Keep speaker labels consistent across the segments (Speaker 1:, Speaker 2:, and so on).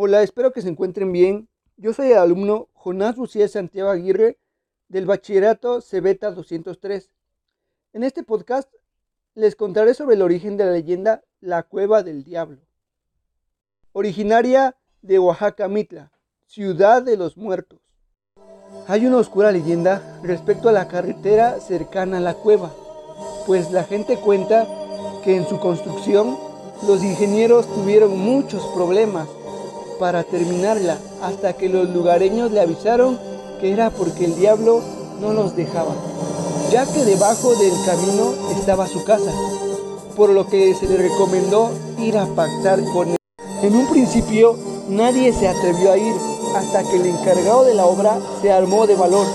Speaker 1: Hola, espero que se encuentren bien. Yo soy el alumno Jonás Luciés Santiago Aguirre del Bachillerato Cebeta 203. En este podcast les contaré sobre el origen de la leyenda La Cueva del Diablo. Originaria de Oaxaca Mitla, ciudad de los muertos. Hay una oscura leyenda respecto a la carretera cercana a la cueva, pues la gente cuenta que en su construcción los ingenieros tuvieron muchos problemas para terminarla hasta que los lugareños le avisaron que era porque el diablo no los dejaba, ya que debajo del camino estaba su casa, por lo que se le recomendó ir a pactar con él. En un principio nadie se atrevió a ir hasta que el encargado de la obra se armó de valor.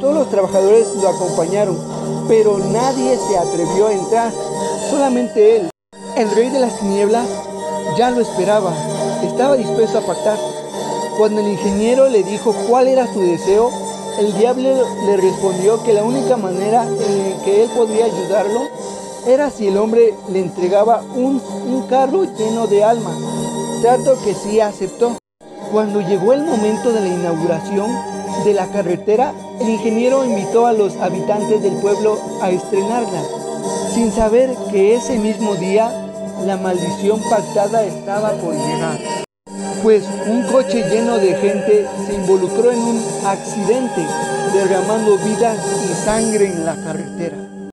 Speaker 1: Todos los trabajadores lo acompañaron, pero nadie se atrevió a entrar, solamente él. El rey de las tinieblas ya lo esperaba estaba dispuesto a pactar. Cuando el ingeniero le dijo cuál era su deseo, el diablo le respondió que la única manera en que él podría ayudarlo era si el hombre le entregaba un, un carro lleno de almas, trato que sí aceptó. Cuando llegó el momento de la inauguración de la carretera, el ingeniero invitó a los habitantes del pueblo a estrenarla, sin saber que ese mismo día la maldición pactada estaba por llegar, pues un coche lleno de gente se involucró en un accidente, derramando vidas y sangre en la carretera.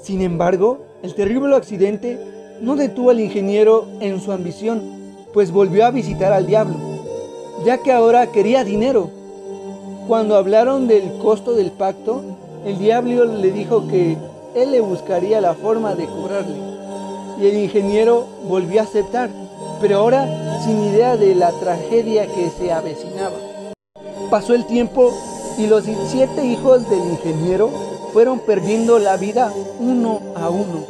Speaker 1: Sin embargo, el terrible accidente no detuvo al ingeniero en su ambición, pues volvió a visitar al diablo, ya que ahora quería dinero. Cuando hablaron del costo del pacto, el diablo le dijo que él le buscaría la forma de cobrarle y el ingeniero volvió a aceptar, pero ahora sin idea de la tragedia que se avecinaba. Pasó el tiempo y los siete hijos del ingeniero fueron perdiendo la vida uno a uno,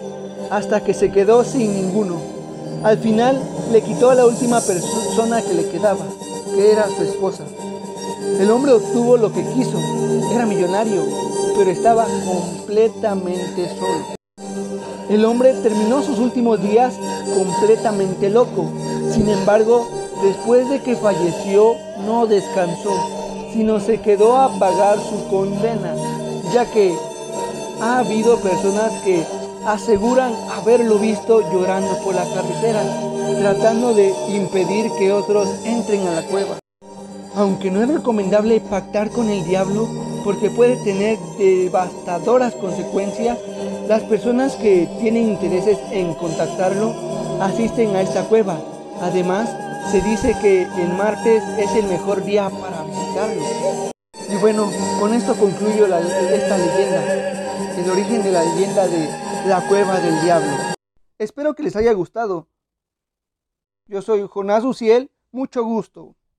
Speaker 1: hasta que se quedó sin ninguno. Al final le quitó a la última persona que le quedaba, que era su esposa. El hombre obtuvo lo que quiso, era millonario, pero estaba completamente solo. El hombre terminó sus últimos días completamente loco. Sin embargo, después de que falleció, no descansó, sino se quedó a pagar su condena, ya que ha habido personas que aseguran haberlo visto llorando por la carretera, tratando de impedir que otros entren a la cueva. Aunque no es recomendable pactar con el diablo porque puede tener devastadoras consecuencias, las personas que tienen intereses en contactarlo asisten a esta cueva. Además, se dice que el martes es el mejor día para visitarlo. Y bueno, con esto concluyo esta leyenda, el origen de la leyenda de la cueva del diablo. Espero que les haya gustado. Yo soy Jonás Uciel, mucho gusto.